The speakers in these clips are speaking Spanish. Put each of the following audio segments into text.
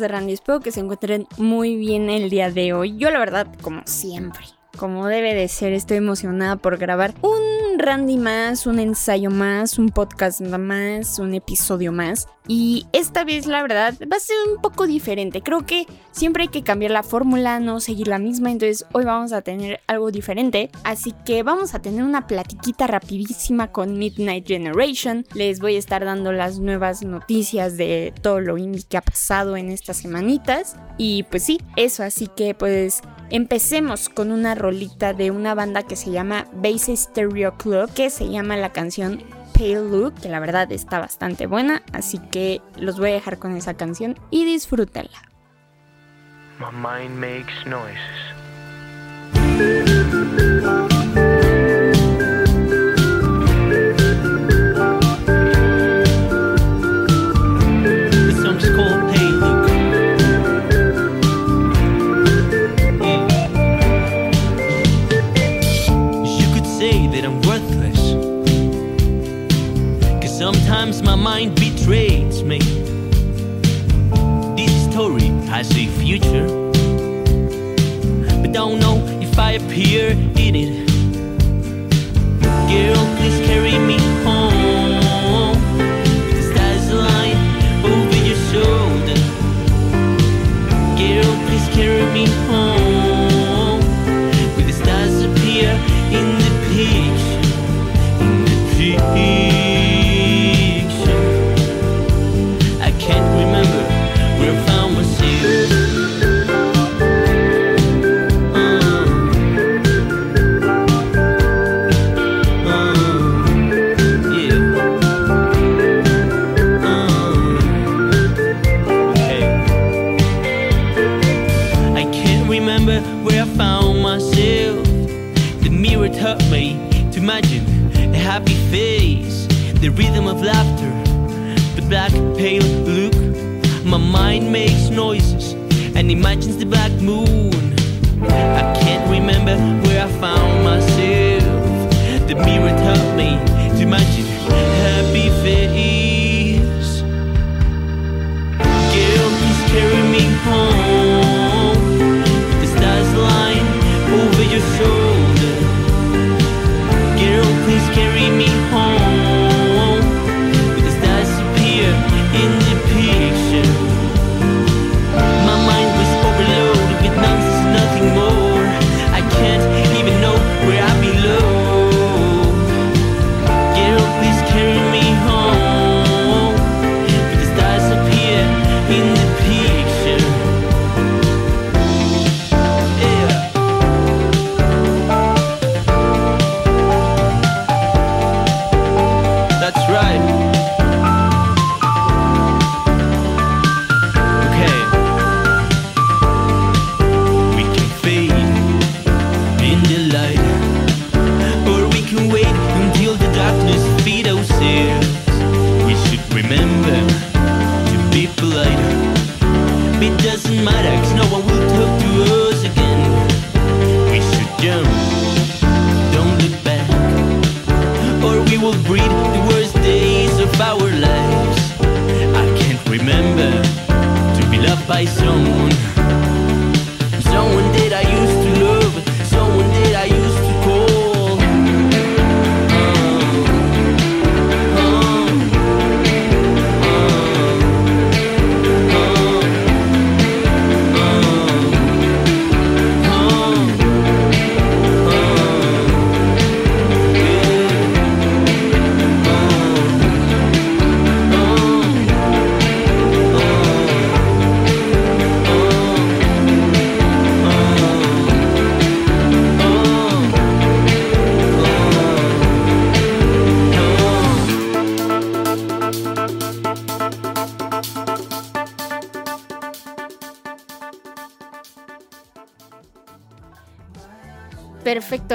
De Randy? Espero que se encuentren muy bien el día de hoy. Yo la verdad, como siempre, como debe de ser, estoy emocionada por grabar un Randy más, un ensayo más, un podcast más, un episodio más. Y esta vez la verdad va a ser un poco diferente. Creo que siempre hay que cambiar la fórmula, no seguir la misma. Entonces hoy vamos a tener algo diferente. Así que vamos a tener una platiquita rapidísima con Midnight Generation. Les voy a estar dando las nuevas noticias de todo lo indie que ha pasado en estas semanitas. Y pues sí, eso. Así que pues empecemos con una rolita de una banda que se llama Base Stereo Club, que se llama la canción Pale Look, que la verdad está bastante buena, así que los voy a dejar con esa canción y disfrútenla.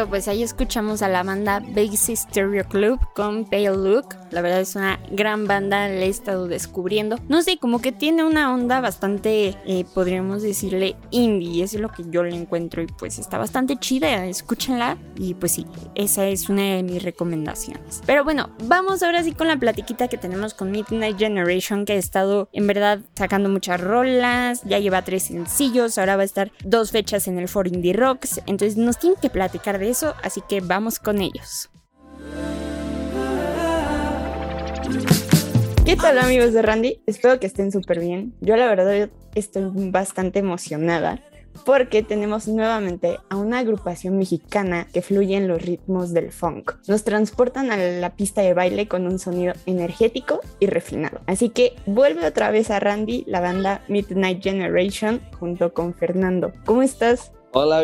Pues ahí escuchamos a la banda Basic Stereo Club con Pale Look. La verdad es una gran banda, la he estado descubriendo. No sé, como que tiene una onda bastante, eh, podríamos decirle, indie. Eso es lo que yo le encuentro y pues está bastante chida. Escúchenla y pues sí, esa es una de mis recomendaciones. Pero bueno, vamos ahora sí con la platiquita que tenemos con Midnight Generation que ha estado en verdad sacando muchas rolas. Ya lleva tres sencillos, ahora va a estar dos fechas en el For Indie Rocks. Entonces nos tiene que platicar de eso, así que vamos con ellos. ¿Qué tal amigos de Randy? Espero que estén súper bien. Yo la verdad estoy bastante emocionada porque tenemos nuevamente a una agrupación mexicana que fluye en los ritmos del funk. Nos transportan a la pista de baile con un sonido energético y refinado. Así que vuelve otra vez a Randy la banda Midnight Generation junto con Fernando. ¿Cómo estás? Hola.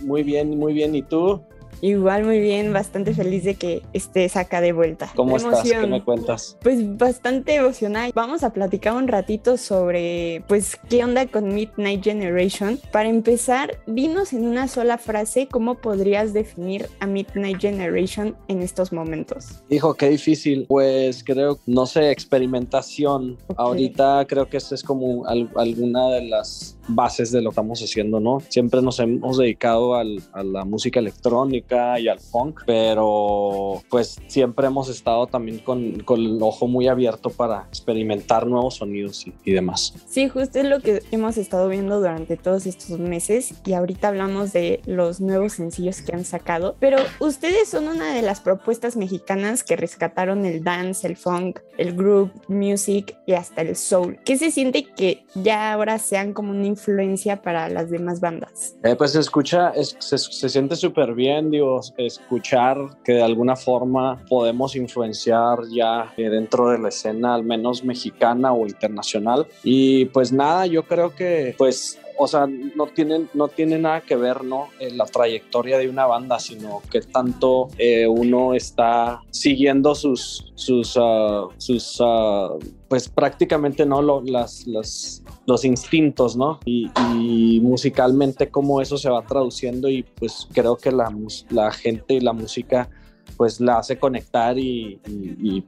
Muy bien, muy bien. ¿Y tú? Igual muy bien, bastante feliz de que estés acá de vuelta. ¿Cómo estás? ¿Qué me cuentas? Pues bastante emocionada. Vamos a platicar un ratito sobre, pues, qué onda con Midnight Generation. Para empezar, dinos en una sola frase cómo podrías definir a Midnight Generation en estos momentos. Hijo, qué difícil. Pues creo, no sé, experimentación. Ahorita creo que esto es como alguna de las bases de lo que estamos haciendo, ¿no? Siempre nos hemos dedicado a la música electrónica y al funk, pero pues siempre hemos estado también con, con el ojo muy abierto para experimentar nuevos sonidos y, demás. Sí, justo es lo que hemos estado viendo durante todos estos meses y ahorita hablamos de los nuevos sencillos que han sacado, pero ustedes son una de las propuestas mexicanas que rescataron el dance, el funk, el group music y hasta el soul. ¿Qué se siente que ya ahora sean como un influencia para las demás bandas? Eh, pues se escucha, se, siente súper bien, escuchar que de alguna forma podemos influenciar ya eh, dentro de la escena, al menos mexicana o internacional. Y pues nada, yo creo que pues o sea, no tienen, no tiene nada que ver, ¿no? En la trayectoria de una banda, sino que tanto eh, uno está siguiendo sus, sus, ah, pues prácticamente, ¿no? Los instintos, ¿no? Y, musicalmente cómo eso se va traduciendo y pues creo que la, la gente y la música pues la hace conectar y,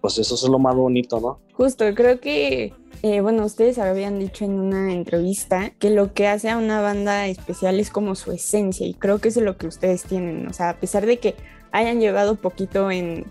pues eso es lo más bonito, ¿no? Justo, creo que, eh, bueno, ustedes habían dicho en una entrevista que lo que hace a una banda especial es como su esencia y creo que eso es lo que ustedes tienen, o sea, a pesar de que hayan llevado poquito en,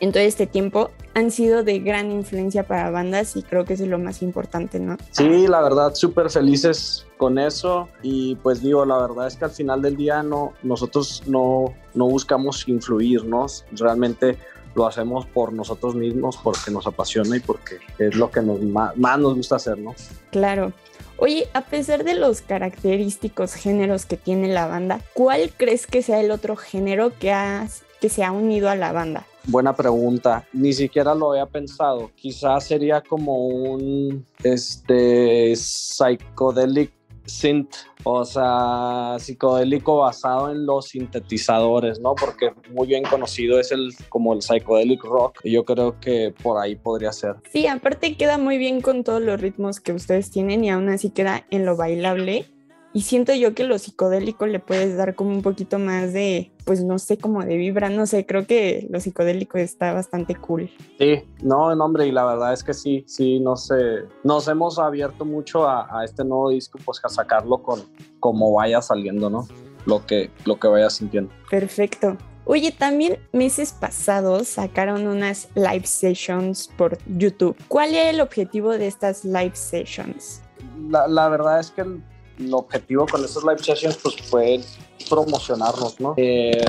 todo este tiempo, han sido de gran influencia para bandas y creo que eso es lo más importante, ¿no? Sí, la verdad, súper felices con eso y pues digo, la verdad es que al final del día no, nosotros no, no buscamos influirnos, realmente lo hacemos por nosotros mismos, porque nos apasiona y porque es lo que nos, más, más nos gusta hacer, ¿no? Claro. Oye, a pesar de los característicos géneros que tiene la banda, ¿cuál crees que sea el otro género que, has, que se ha unido a la banda? Buena pregunta. Ni siquiera lo había pensado. Quizás sería como un este psychedelic synth, o sea, psicodélico basado en los sintetizadores, ¿no? Porque muy bien conocido es el como el psychedelic rock. Y yo creo que por ahí podría ser. Sí, aparte queda muy bien con todos los ritmos que ustedes tienen y aún así queda en lo bailable y siento yo que lo psicodélico le puedes dar como un poquito más de, pues no sé, como de vibra, no sé, creo que lo psicodélico está bastante cool. Sí, no, no, hombre, y la verdad es que sí, sí, no sé, nos hemos abierto mucho a, este nuevo disco, pues a sacarlo con como vaya saliendo, ¿no? Lo que, lo que vaya sintiendo. Perfecto. Oye, también meses pasados sacaron unas live sessions por YouTube. ¿Cuál es el objetivo de estas live sessions? La, la verdad es que el objetivo con estos live sessions pues fue promocionarnos, ¿no? Eh,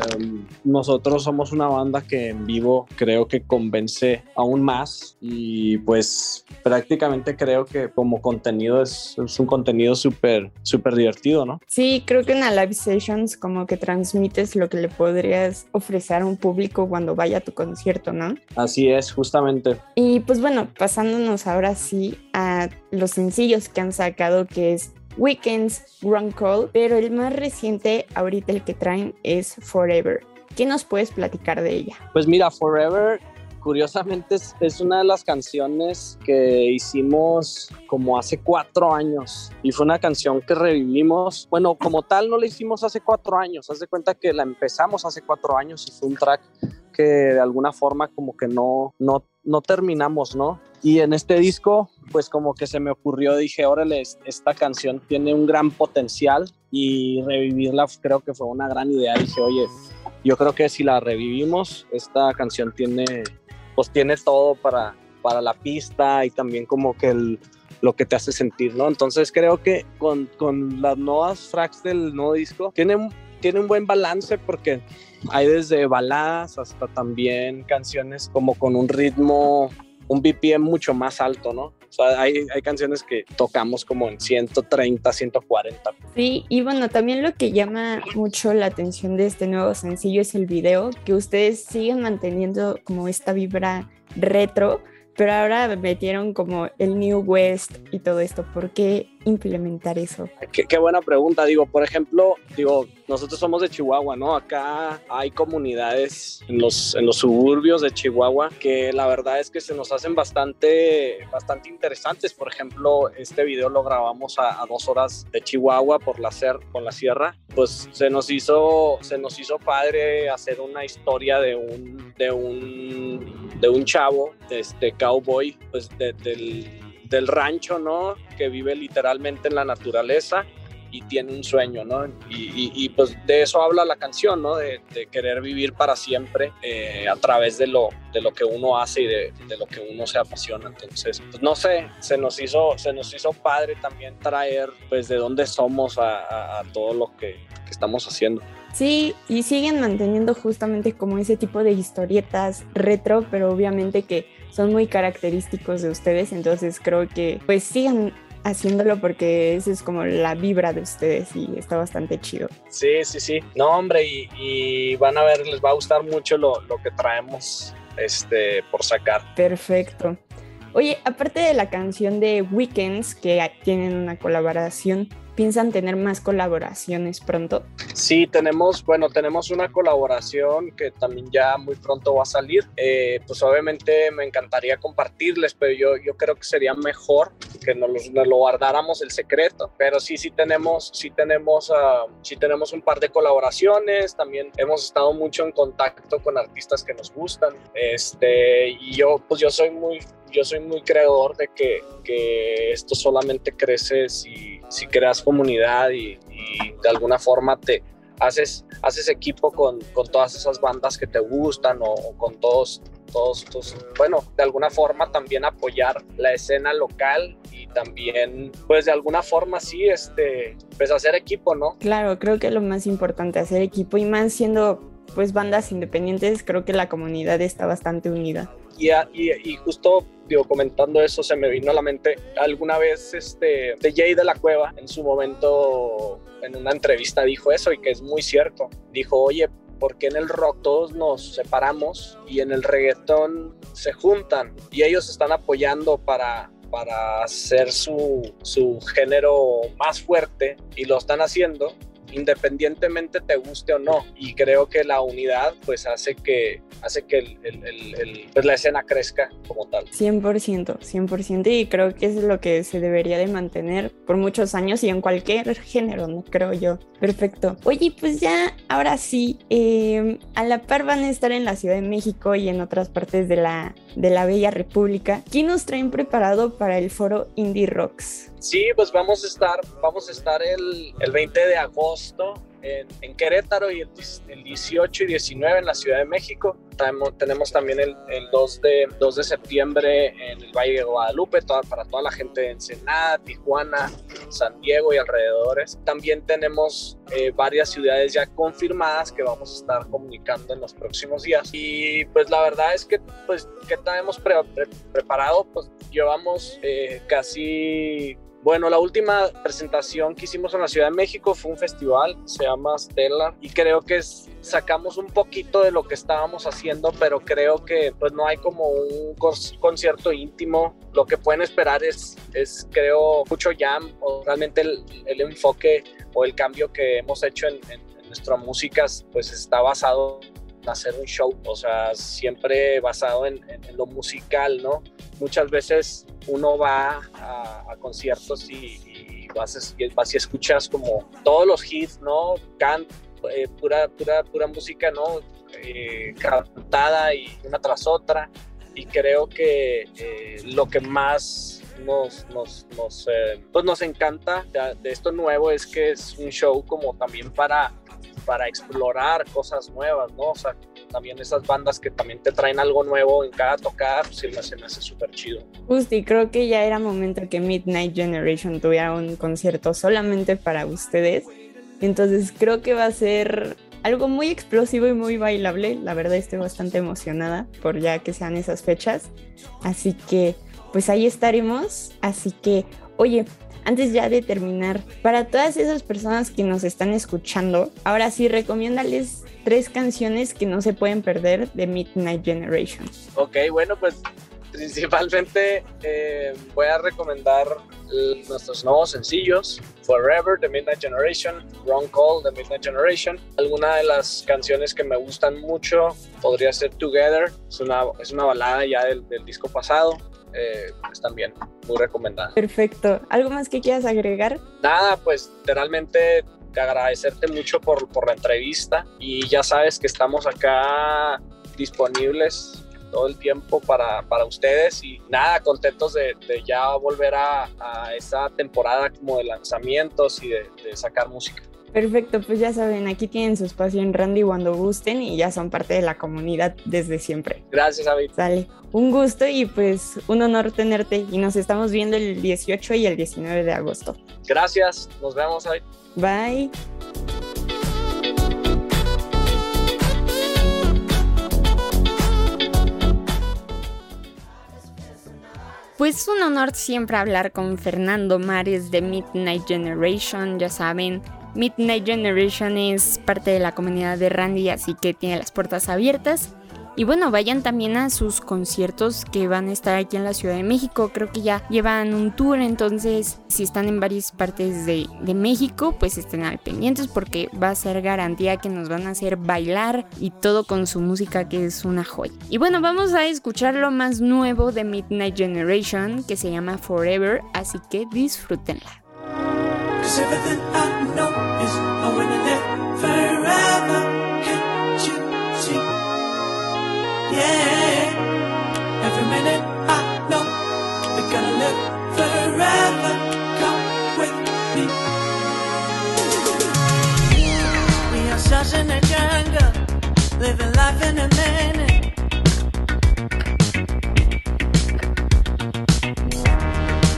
nosotros somos una banda que en vivo creo que convence aún más y pues prácticamente creo que como contenido es, es un contenido súper, súper divertido, ¿no? Sí, creo que en la live sessions como que transmites lo que le podrías ofrecer a un público cuando vaya a tu concierto, ¿no? Así es, justamente. Y pues bueno, pasándonos ahora sí a los sencillos que han sacado, que es Weekends, Run Call, pero el más reciente ahorita el que traen es Forever. ¿Qué nos puedes platicar de ella? Pues mira, Forever curiosamente es, es, una de las canciones que hicimos como hace cuatro años y fue una canción que revivimos. Bueno, como tal no la hicimos hace cuatro años, haz de cuenta que la empezamos hace cuatro años y fue un track que de alguna forma como que no, no, no terminamos, ¿no? Y en este disco, pues como que se me ocurrió, dije, órale, esta canción tiene un gran potencial y revivirla creo que fue una gran idea. Dije, oye, yo creo que si la revivimos, esta canción tiene, pues tiene todo para, para la pista y también como que lo que te hace sentir, ¿no? Entonces creo que con, con las nuevas tracks del nuevo disco tiene, tiene un buen balance porque hay desde baladas hasta también canciones como con un ritmo, un BPM mucho más alto, ¿no? O sea, hay, hay, canciones que tocamos como en 130, 140. Sí, y bueno, también lo que llama mucho la atención de este nuevo sencillo es el video, que ustedes siguen manteniendo como esta vibra retro, pero ahora metieron como el New West y todo esto. ¿Por qué implementar eso? Qué, qué, buena pregunta. Digo, por ejemplo, digo, nosotros somos de Chihuahua, ¿no? Acá hay comunidades en los, en los suburbios de Chihuahua que la verdad es que se nos hacen bastante, bastante interesantes. Por ejemplo, este video lo grabamos a, a dos horas de Chihuahua por la, ser, por la sierra. Pues se nos hizo, se nos hizo padre hacer una historia de un, de un, de un chavo, este cowboy, pues de, del del rancho, ¿no? Que vive literalmente en la naturaleza y tiene un sueño, ¿no? Y, pues de eso habla la canción, ¿no? De, de querer vivir para siempre eh, a través de lo, de lo que uno hace y de, de, lo que uno se apasiona. Entonces, pues no sé, se nos hizo, se nos hizo padre también traer, pues, de dónde somos a, a, a todo lo que, que estamos haciendo. Sí, y siguen manteniendo justamente como ese tipo de historietas retro, pero obviamente que son muy característicos de ustedes, entonces creo que pues sigan haciéndolo porque esa es como la vibra de ustedes y está bastante chido. Sí, sí, sí. No, hombre, y, y van a ver, les va a gustar mucho lo, lo que traemos este, por sacar. Perfecto. Oye, aparte de la canción de Weekends, que tienen una colaboración, ¿piensan tener más colaboraciones pronto? Sí, tenemos, bueno, tenemos una colaboración que también ya muy pronto va a salir. Eh, pues obviamente me encantaría compartirles, pero yo, yo creo que sería mejor que nos, nos lo guardáramos el secreto. Pero sí, sí tenemos, sí tenemos, uh, sí tenemos un par de colaboraciones. También hemos estado mucho en contacto con artistas que nos gustan. Este, y yo, pues yo soy muy, yo soy muy creador de que, que esto solamente crece si, si creas comunidad y, de alguna forma te haces, haces equipo con, con todas esas bandas que te gustan o, con todos, todos, todos, bueno, de alguna forma también apoyar la escena local y también, pues de alguna forma sí, este, pues hacer equipo, ¿no? Claro, creo que lo más importante, hacer equipo y más siendo pues bandas independientes, creo que la comunidad está bastante unida. Y, y, justo comentando eso se me vino a la mente alguna vez este de Jay de la Cueva en su momento en una entrevista dijo eso y que es muy cierto. Dijo oye ¿por qué en el rock todos nos separamos y en el reggaetón se juntan y ellos están apoyando para para hacer su, su género más fuerte y lo están haciendo independientemente te guste o no. Y creo que la unidad pues hace que, hace que pues, la escena crezca como tal. 100%, 100%. Y creo que es lo que se debería de mantener por muchos años y en cualquier género, ¿no? Creo yo. Perfecto. Oye, pues ya, ahora sí, eh, a la par van a estar en la Ciudad de México y en otras partes de la, de la Bella República. ¿Qué nos traen preparado para el foro Indie Rocks? Sí, pues vamos a estar, vamos a estar el, el 20 de agosto en, en, Querétaro y el, el, 18 y 19 en la Ciudad de México. Tenemos, también el, el 2, de, 2 de septiembre en el Valle de Guadalupe para toda la gente de Ensenada, Tijuana, San Diego y alrededores. También tenemos eh, varias ciudades ya confirmadas que vamos a estar comunicando en los próximos días. Y pues la verdad es que, pues, ¿qué tenemos pre pre preparado? Pues llevamos eh, casi bueno, la última presentación que hicimos en la Ciudad de México fue un festival, se llama Stellar, y creo que sacamos un poquito de lo que estábamos haciendo, pero creo que pues no hay como un concierto íntimo. Lo que pueden esperar es, es creo, mucho jam, o realmente el, el enfoque o el cambio que hemos hecho en, en, en música pues está basado hacer un show, o sea, siempre basado en, en, lo musical, ¿no? Muchas veces uno va a, conciertos y, y vas, vas, y escuchas como todos los hits, ¿no? Can, eh, pura, pura, pura música, ¿no? Eh, cantada y una tras otra. Y creo que eh, lo que más nos, nos, nos, pues nos encanta de, de, esto nuevo es que es un show como también para, para explorar cosas nuevas, ¿no? O sea, también esas bandas que también te traen algo nuevo en cada tocada, pues se me hace, me hace súper chido. Justo, y creo que ya era momento que Midnight Generation tuviera un concierto solamente para ustedes. Entonces creo que va a ser algo muy explosivo y muy bailable. La verdad estoy bastante emocionada por ya que sean esas fechas. Así que pues ahí estaremos. Así que, oye, antes ya de terminar, para todas esas personas que nos están escuchando, ahora sí, recomiéndales tres canciones que no se pueden perder de Midnight Generation. Ok, bueno, pues principalmente eh, voy a recomendar nuestros nuevos sencillos, Forever de Midnight Generation, Wrong Call de Midnight Generation. Alguna de las canciones que me gustan mucho podría ser Together, es una, es una balada ya del, del disco pasado. Eh, pues también muy recomendada. Perfecto. ¿Algo más que quieras agregar? Nada, pues literalmente agradecerte mucho por, por la entrevista y ya sabes que estamos acá disponibles todo el tiempo para, para ustedes y nada, contentos de, de ya volver a, a, esa temporada como de lanzamientos y de, de, sacar música. Perfecto, pues ya saben, aquí tienen su espacio en Randy cuando gusten y ya son parte de la comunidad desde siempre. Gracias, David. Sale, un gusto y pues un honor tenerte y nos estamos viendo el 18 y el 19 de agosto. Gracias, nos vemos, David. Bye. Pues un honor siempre hablar con Fernando Mares de Midnight Generation, ya saben. Midnight Generation es parte de la comunidad de Randy, así que tiene las puertas abiertas. Y bueno, vayan también a sus conciertos que van a estar aquí en la Ciudad de México. Creo que ya llevan un tour, entonces si están en varias partes de, de, México, pues estén al pendientes porque va a ser garantía que nos van a hacer bailar y todo con su música que es una joya. Y bueno, vamos a escuchar lo más nuevo de Midnight Generation que se llama Forever, así que disfrútenla. Yeah, every minute I know we're gonna live forever. Come with me. We are stars in a jungle, living life in a minute.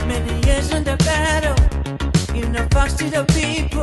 Many years in the battle, you know, fox to the people.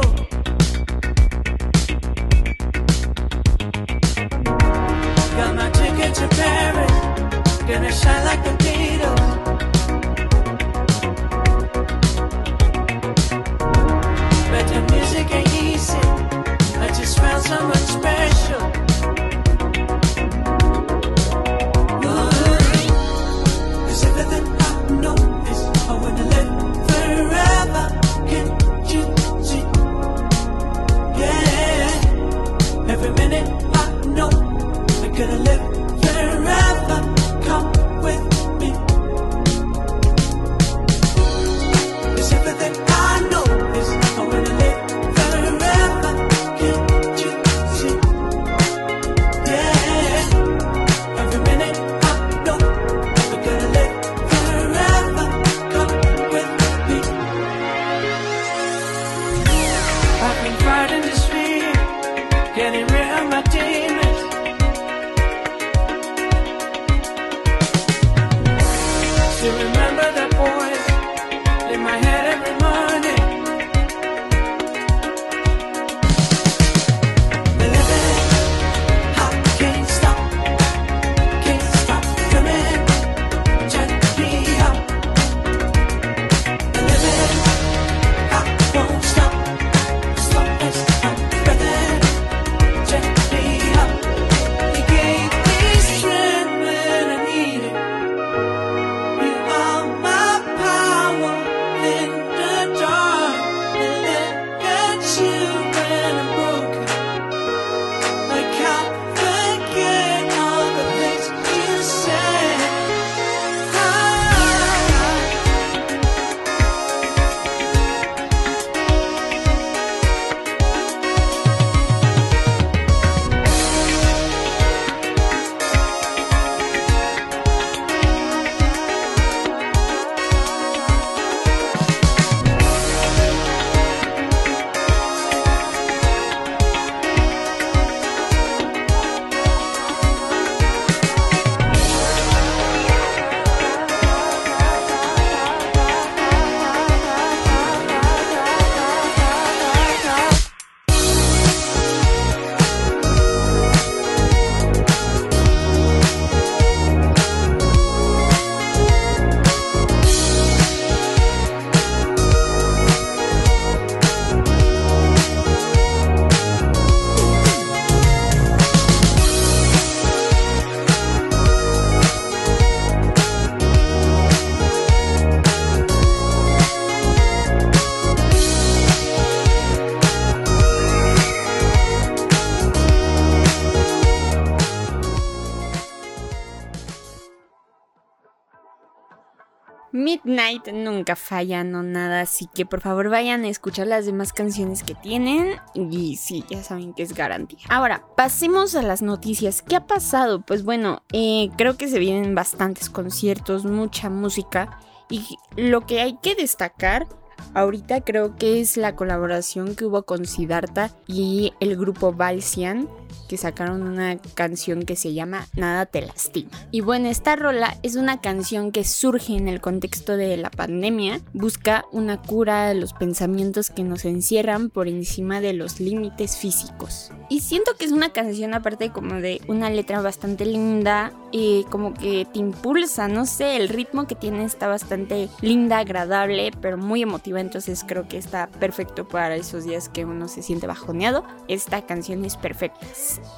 Midnight nunca falla, no nada, así que por favor vayan a escuchar las demás canciones que tienen y sí, ya saben que es garantía. Ahora, pasemos a las noticias. ¿Qué ha pasado? Pues bueno, eh, creo que se vienen bastantes conciertos, mucha música y lo que hay que destacar ahorita creo que es la colaboración que hubo con Siddhartha y el grupo Valsian que sacaron una canción que se llama Nada te lastima. Y bueno, esta rola es una canción que surge en el contexto de la pandemia, busca una cura de los pensamientos que nos encierran por encima de los límites físicos. Y siento que es una canción aparte como de una letra bastante linda y como que te impulsa, no sé, el ritmo que tiene está bastante linda, agradable, pero muy emotiva, entonces creo que está perfecto para esos días que uno se siente bajoneado. Esta canción es perfecta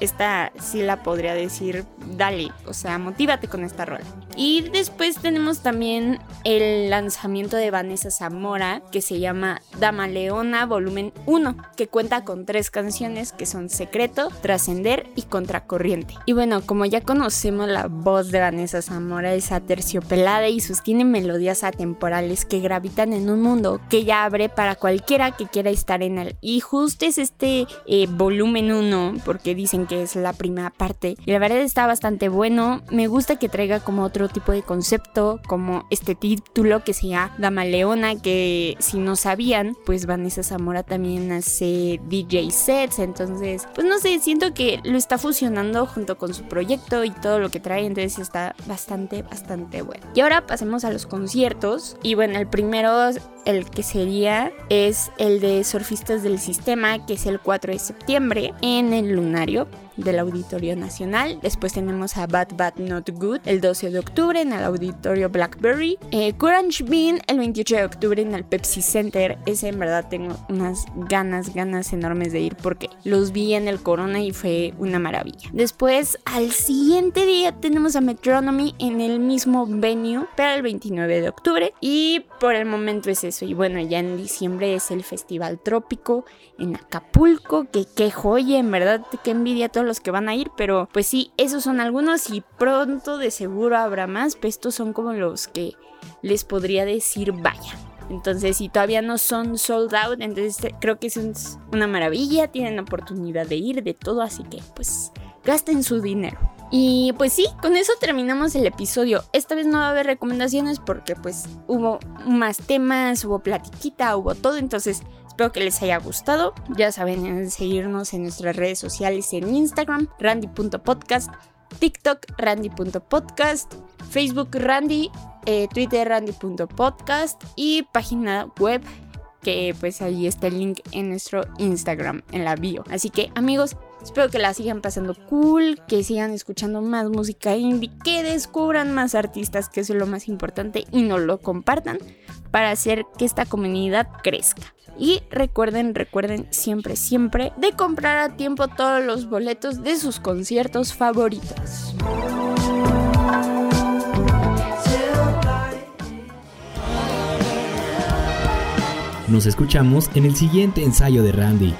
esta sí la podría decir, dale, o sea, motívate con esta rola. Y después tenemos también el lanzamiento de Vanessa Zamora, que se llama Dama Leona Volumen 1, que cuenta con tres canciones que son Secreto, Trascender y Contracorriente. Y bueno, como ya conocemos la voz de Vanessa Zamora, es aterciopelada y sostiene melodías atemporales que gravitan en un mundo que ya abre para cualquiera que quiera estar en él. Y justo es este eh, volumen 1, porque dicen que es la primera parte. Y la verdad está bastante bueno. Me gusta que traiga como otro tipo de concepto, como este título que se llama Dama Leona, que si no sabían, pues Vanessa Zamora también hace DJ sets. Entonces, pues no sé, siento que lo está fusionando junto con su proyecto y todo lo que trae. Entonces está bastante, bastante bueno. Y ahora pasemos a los conciertos. Y bueno, el primero, el que sería, es el de Surfistas del Sistema, que es el 4 de septiembre en el Lunario del Auditorio Nacional. Después tenemos a Bad Bad Not Good el 12 de octubre en el Auditorio Blackberry. Eh, Bean el 28 de octubre en el Pepsi Center. Ese en verdad tengo unas ganas, ganas enormes de ir porque los vi en el Corona y fue una maravilla. Después al siguiente día tenemos a Metronomy en el mismo venue, pero el 29 de octubre. Y por el momento es eso. Y bueno, ya en diciembre es el Festival Trópico en Acapulco. Que qué joya, en verdad, qué envidia a todos los que van a ir. Pero pues sí, esos son algunos y pronto de seguro habrá más. Pero estos son como los que les podría decir vaya. Entonces, si todavía no son sold out, entonces creo que es una maravilla. Tienen oportunidad de ir, de todo. Así que, pues, gasten su dinero. Y pues sí, con eso terminamos el episodio. Esta vez no va a haber recomendaciones porque pues hubo más temas, hubo platiquita, hubo todo. Entonces espero que les haya gustado. Ya saben, en seguirnos en nuestras redes sociales en Instagram, randy.podcast, TikTok, randy.podcast, Facebook, randy, eh, Twitter, randy.podcast y página web que pues ahí está el link en nuestro Instagram, en la bio. Así que amigos, espero que la sigan pasando cool, que sigan escuchando más música indie, que descubran más artistas, que es lo más importante, y nos lo compartan para hacer que esta comunidad crezca. Y recuerden, recuerden siempre, siempre de comprar a tiempo todos los boletos de sus conciertos favoritos. Nos escuchamos en el siguiente ensayo de Randy.